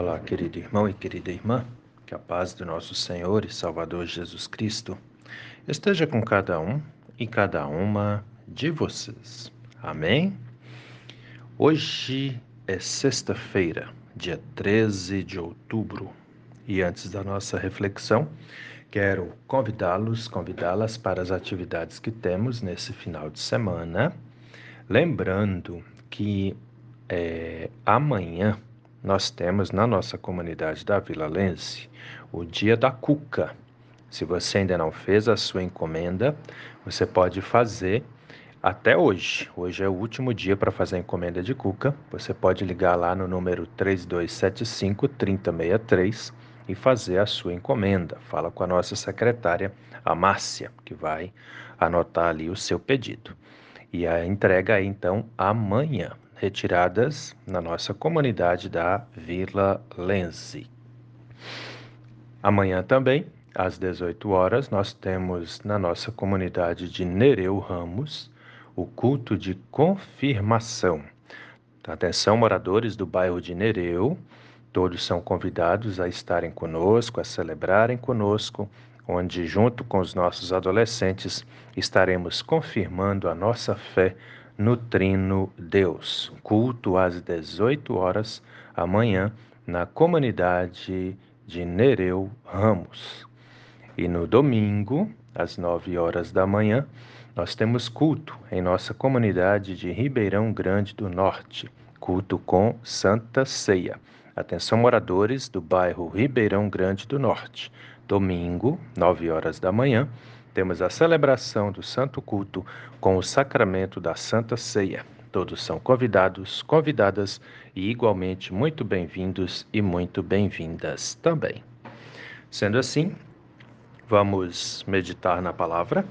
Olá, querido irmão e querida irmã, que a paz do nosso Senhor e Salvador Jesus Cristo esteja com cada um e cada uma de vocês. Amém? Hoje é sexta-feira, dia 13 de outubro, e antes da nossa reflexão, quero convidá-los, convidá-las para as atividades que temos nesse final de semana, lembrando que é, amanhã nós temos na nossa comunidade da Vila Lense o Dia da Cuca. Se você ainda não fez a sua encomenda, você pode fazer até hoje. Hoje é o último dia para fazer a encomenda de cuca. Você pode ligar lá no número 3275 3063 e fazer a sua encomenda. Fala com a nossa secretária, a Márcia, que vai anotar ali o seu pedido. E a entrega é então amanhã, retiradas na nossa comunidade da Vila Lense. Amanhã também, às 18 horas, nós temos na nossa comunidade de Nereu Ramos o culto de confirmação. Atenção, moradores do bairro de Nereu, todos são convidados a estarem conosco, a celebrarem conosco, onde, junto com os nossos adolescentes, estaremos confirmando a nossa fé no Trino Deus. Culto às 18 horas amanhã na comunidade de Nereu Ramos. E no domingo, às 9 horas da manhã, nós temos culto em nossa comunidade de Ribeirão Grande do Norte, culto com Santa Ceia. Atenção moradores do bairro Ribeirão Grande do Norte. Domingo, 9 horas da manhã, temos a celebração do Santo Culto com o sacramento da Santa Ceia. Todos são convidados, convidadas e igualmente muito bem-vindos e muito bem-vindas também. Sendo assim, vamos meditar na palavra.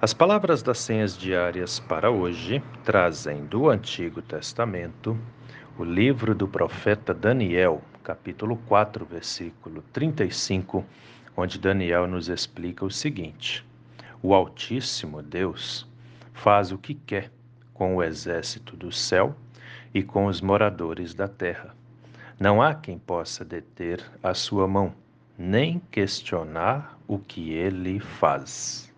As palavras das senhas diárias para hoje trazem do Antigo Testamento o livro do profeta Daniel, capítulo 4, versículo 35 onde Daniel nos explica o seguinte: O Altíssimo Deus faz o que quer com o exército do céu e com os moradores da terra. Não há quem possa deter a sua mão, nem questionar o que ele faz.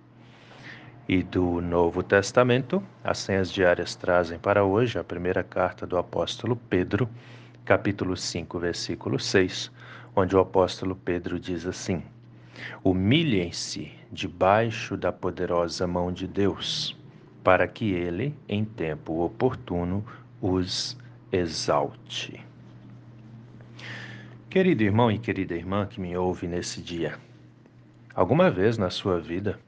E do Novo Testamento, as senhas diárias trazem para hoje a primeira carta do apóstolo Pedro, capítulo 5, versículo 6, onde o apóstolo Pedro diz assim: Humilhem-se debaixo da poderosa mão de Deus, para que ele, em tempo oportuno, os exalte. Querido irmão e querida irmã que me ouve nesse dia, alguma vez na sua vida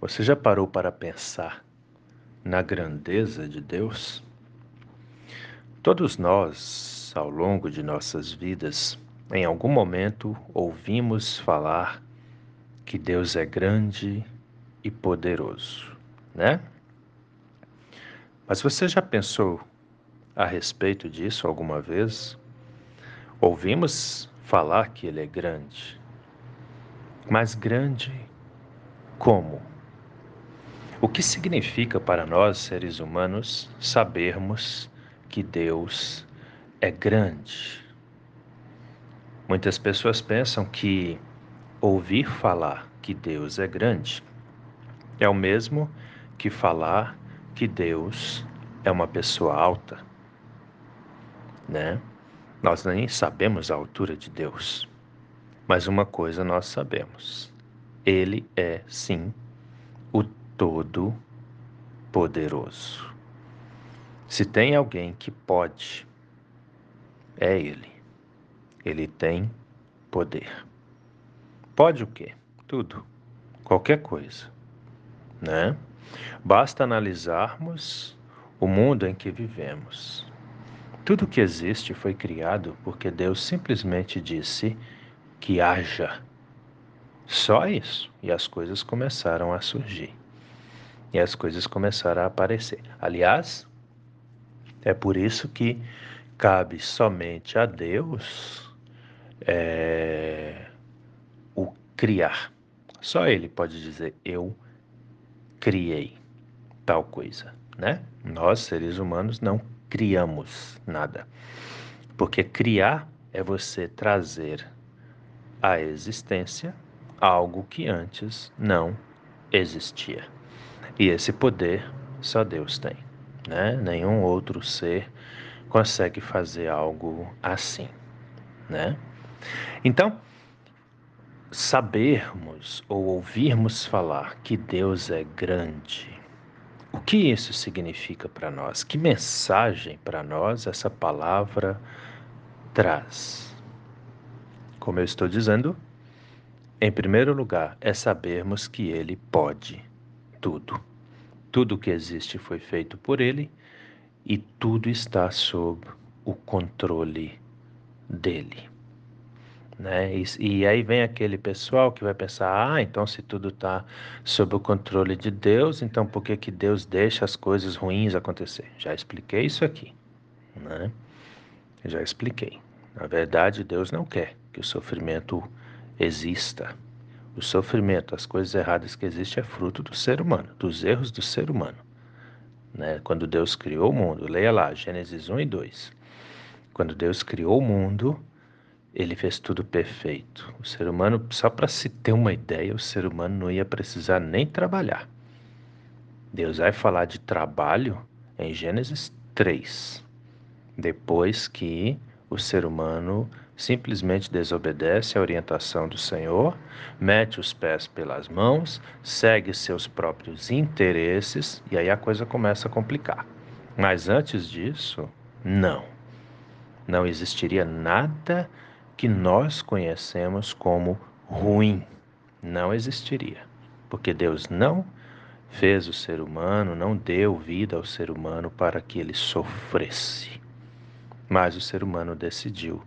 você já parou para pensar na grandeza de Deus? Todos nós, ao longo de nossas vidas, em algum momento ouvimos falar que Deus é grande e poderoso, né? Mas você já pensou a respeito disso alguma vez? Ouvimos falar que Ele é grande, mas grande como? O que significa para nós, seres humanos, sabermos que Deus é grande? Muitas pessoas pensam que ouvir falar que Deus é grande é o mesmo que falar que Deus é uma pessoa alta, né? Nós nem sabemos a altura de Deus, mas uma coisa nós sabemos: Ele é, sim, o Todo-Poderoso. Se tem alguém que pode, é Ele. Ele tem poder. Pode o quê? Tudo. Qualquer coisa. Né? Basta analisarmos o mundo em que vivemos. Tudo que existe foi criado porque Deus simplesmente disse que haja. Só isso. E as coisas começaram a surgir. E as coisas começaram a aparecer. Aliás, é por isso que cabe somente a Deus é, criar. Só ele pode dizer eu criei tal coisa, né? Nós, seres humanos, não criamos nada. Porque criar é você trazer à existência algo que antes não existia. E esse poder só Deus tem, né? Nenhum outro ser consegue fazer algo assim, né? Então, sabermos ou ouvirmos falar que Deus é grande, o que isso significa para nós? Que mensagem para nós essa palavra traz? Como eu estou dizendo, em primeiro lugar, é sabermos que Ele pode tudo. Tudo que existe foi feito por Ele e tudo está sob o controle dele. Né? E, e, aí vem aquele pessoal que vai pensar: ah, então se tudo está sob o controle de Deus, então por que, que Deus deixa as coisas ruins acontecer? Já expliquei isso aqui. Né? Já expliquei. Na verdade, Deus não quer que o sofrimento exista. O sofrimento, as coisas erradas que existem, é fruto do ser humano, dos erros do ser humano. Né? Quando Deus criou o mundo, leia lá, Gênesis 1 e 2. Quando Deus criou o mundo, ele fez tudo perfeito. O ser humano, só para se ter uma ideia, o ser humano não ia precisar nem trabalhar. Deus vai falar de trabalho em Gênesis 3, depois que o ser humano simplesmente desobedece à orientação do Senhor, mete os pés pelas mãos, segue seus próprios interesses e aí a coisa começa a complicar. Mas antes disso, não. Não existiria nada que nós conhecemos como ruim. Não existiria. Porque Deus não fez o ser humano, não deu vida ao ser humano para que ele sofresse. Mas o ser humano decidiu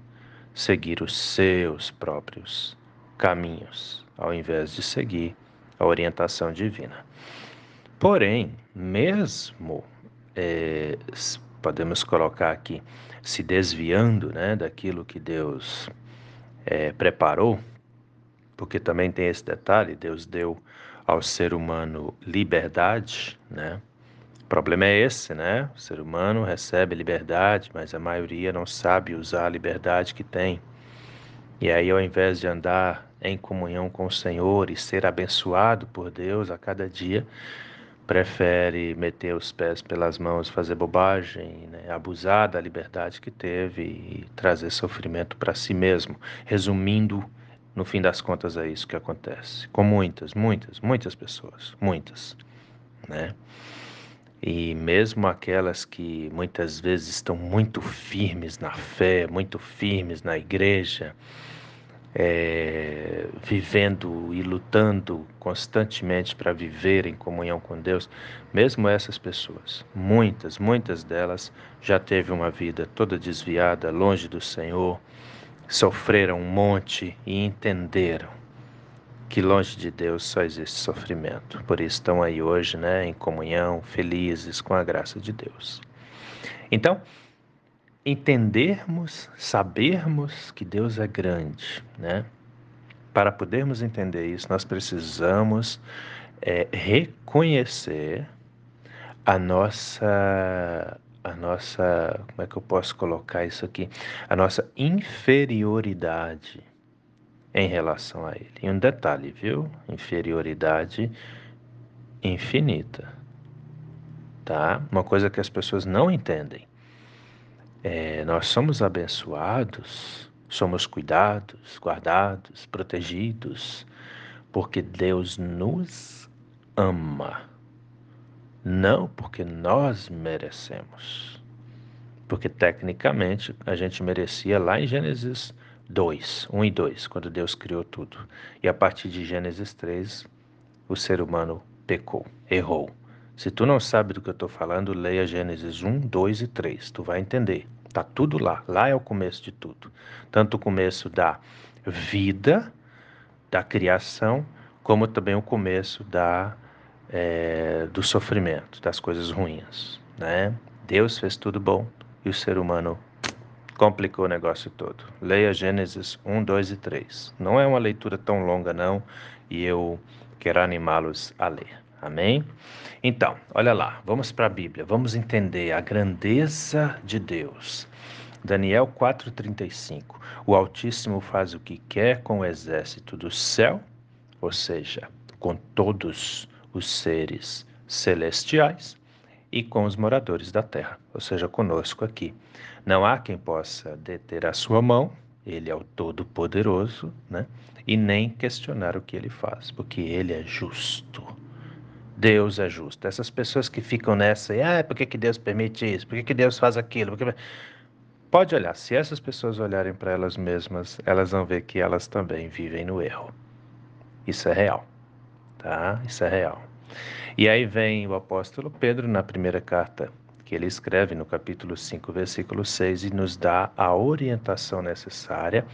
seguir os seus próprios caminhos, ao invés de seguir a orientação divina. Porém, mesmo é, podemos colocar aqui, se desviando né, daquilo que Deus é, preparou, porque também tem esse detalhe: Deus deu ao ser humano liberdade, né? O problema é esse, né? O ser humano recebe liberdade, mas a maioria não sabe usar a liberdade que tem. E aí, ao invés de andar em comunhão com o Senhor e ser abençoado por Deus a cada dia, prefere meter os pés pelas mãos, fazer bobagem, né? abusar da liberdade que teve e trazer sofrimento para si mesmo. Resumindo, no fim das contas, é isso que acontece com muitas, muitas, muitas pessoas, muitas, né? E mesmo aquelas que muitas vezes estão muito firmes na fé, muito firmes na igreja, é, vivendo e lutando constantemente para viver em comunhão com Deus, mesmo essas pessoas, muitas, muitas delas já teve uma vida toda desviada, longe do Senhor, sofreram um monte e entenderam que longe de Deus só existe sofrimento. Por isso estão aí hoje, né, em comunhão, felizes com a graça de Deus. Então, entendermos, sabermos que Deus é grande, né? Para podermos entender isso, nós precisamos é, reconhecer a nossa a nossa, como é que eu posso colocar isso aqui? A nossa inferioridade em relação a ele. E um detalhe, viu? Inferioridade infinita. Tá? Uma coisa que as pessoas não entendem. É, nós somos abençoados, somos cuidados, guardados, protegidos, porque Deus nos ama. Não porque nós merecemos. Porque tecnicamente a gente merecia lá em Gênesis 2, 1 e 2, quando Deus criou tudo. E a partir de Gênesis 3, o ser humano pecou, errou. Se tu não sabe do que eu estou falando, leia Gênesis 1, 2 e 3, tu vai entender. Tá tudo lá, lá é o começo de tudo. Tanto o começo da vida, da criação, como também o começo da, é, do sofrimento, das coisas ruins. Né? Deus fez tudo bom e o ser humano complicou o negócio todo. Leia Gênesis 1, 2 e 3. Não é uma leitura tão longa, não, e eu quero animá-los a ler. Amém? Então, olha lá, vamos para a Bíblia, vamos entender a grandeza de Deus. Daniel 4,35. O Altíssimo faz o que quer com o exército do céu, ou seja, com todos os seres celestiais e com os moradores da terra, ou seja, conosco aqui. Não há quem possa deter a sua mão, ele é o Todo-Poderoso, né? E nem questionar o que ele faz, porque ele é justo. Deus é justo. Essas pessoas que ficam nessa, ah, por que, que Deus permite isso? Por que, que Deus faz aquilo? Porque... Pode olhar, se essas pessoas olharem para elas mesmas, elas vão ver que elas também vivem no erro. Isso é real, tá? Isso é real. E aí vem o apóstolo Pedro na primeira carta que ele escreve no capítulo 5, versículo 6 e nos dá a orientação necessária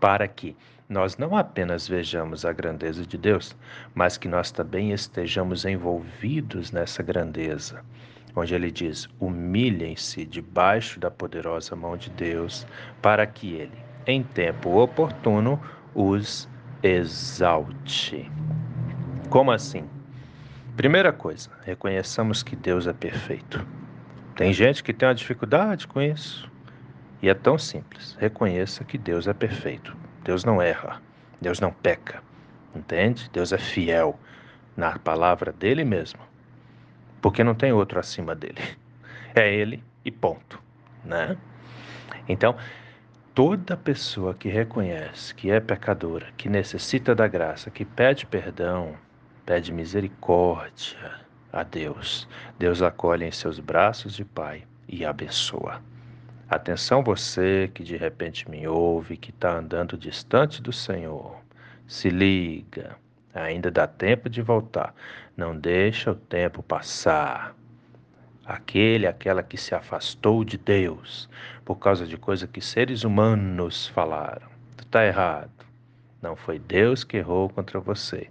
para que nós não apenas vejamos a grandeza de Deus, mas que nós também estejamos envolvidos nessa grandeza onde ele diz: humilhem-se debaixo da poderosa mão de Deus, para que ele, em tempo oportuno, os exalte. Como assim? Primeira coisa, reconheçamos que Deus é perfeito. Tem gente que tem uma dificuldade com isso. E é tão simples. Reconheça que Deus é perfeito. Deus não erra. Deus não peca. Entende? Deus é fiel na palavra dele mesmo porque não tem outro acima dele. É ele e ponto, né? Então, toda pessoa que reconhece que é pecadora, que necessita da graça, que pede perdão, pede misericórdia a Deus, Deus acolhe em seus braços de Pai e abençoa. Atenção você que de repente me ouve, que está andando distante do Senhor. Se liga, Ainda dá tempo de voltar. Não deixa o tempo passar. Aquele, aquela que se afastou de Deus por causa de coisa que seres humanos falaram. Tu está errado. Não foi Deus que errou contra você.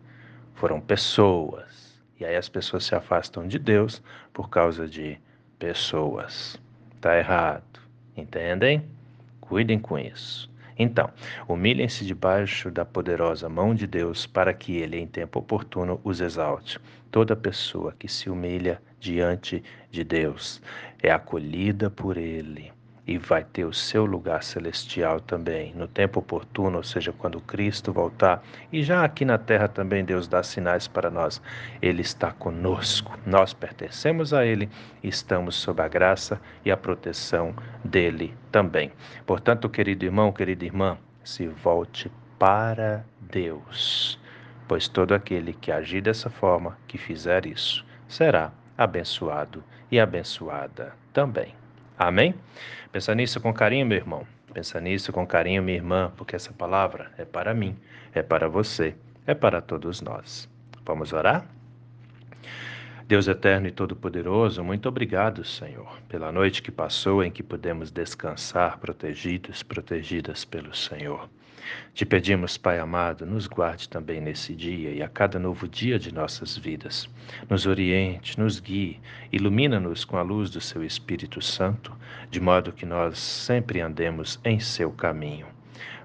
Foram pessoas. E aí as pessoas se afastam de Deus por causa de pessoas. Está errado. Entendem? Cuidem com isso. Então, humilhem-se debaixo da poderosa mão de Deus, para que ele, em tempo oportuno, os exalte. Toda pessoa que se humilha diante de Deus é acolhida por ele e vai ter o seu lugar celestial também, no tempo oportuno, ou seja, quando Cristo voltar. E já aqui na terra também Deus dá sinais para nós. Ele está conosco, nós pertencemos a Ele, estamos sob a graça e a proteção dele também. Portanto, querido irmão, querida irmã, se volte para Deus, pois todo aquele que agir dessa forma, que fizer isso, será abençoado e abençoada também. Amém? Pensa nisso com carinho, meu irmão. Pensa nisso com carinho, minha irmã, porque essa palavra é para mim, é para você, é para todos nós. Vamos orar? Deus eterno e todo-poderoso, muito obrigado, Senhor, pela noite que passou em que pudemos descansar protegidos, protegidas pelo Senhor. Te pedimos, Pai amado, nos guarde também nesse dia e a cada novo dia de nossas vidas. Nos oriente, nos guie, ilumina-nos com a luz do Seu Espírito Santo, de modo que nós sempre andemos em Seu caminho.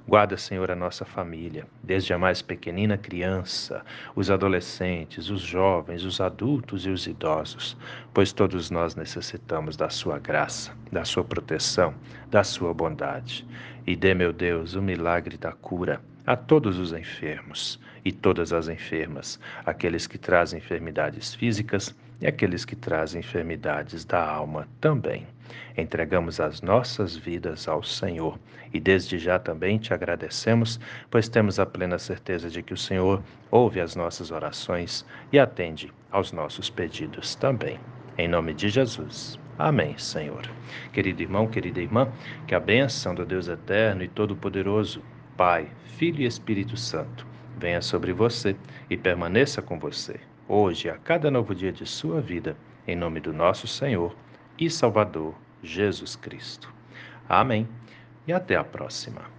Guarda, Senhor, a nossa família, desde a mais pequenina criança, os adolescentes, os jovens, os adultos e os idosos, pois todos nós necessitamos da Sua graça, da Sua proteção, da Sua bondade. E dê, meu Deus, o milagre da cura a todos os enfermos e todas as enfermas, aqueles que trazem enfermidades físicas e aqueles que trazem enfermidades da alma também. Entregamos as nossas vidas ao Senhor e desde já também te agradecemos, pois temos a plena certeza de que o Senhor ouve as nossas orações e atende aos nossos pedidos também. Em nome de Jesus. Amém, Senhor. Querido irmão, querida irmã, que a bênção do Deus eterno e todo-poderoso, Pai, Filho e Espírito Santo, venha sobre você e permaneça com você hoje, a cada novo dia de sua vida, em nome do nosso Senhor e Salvador Jesus Cristo. Amém. E até a próxima.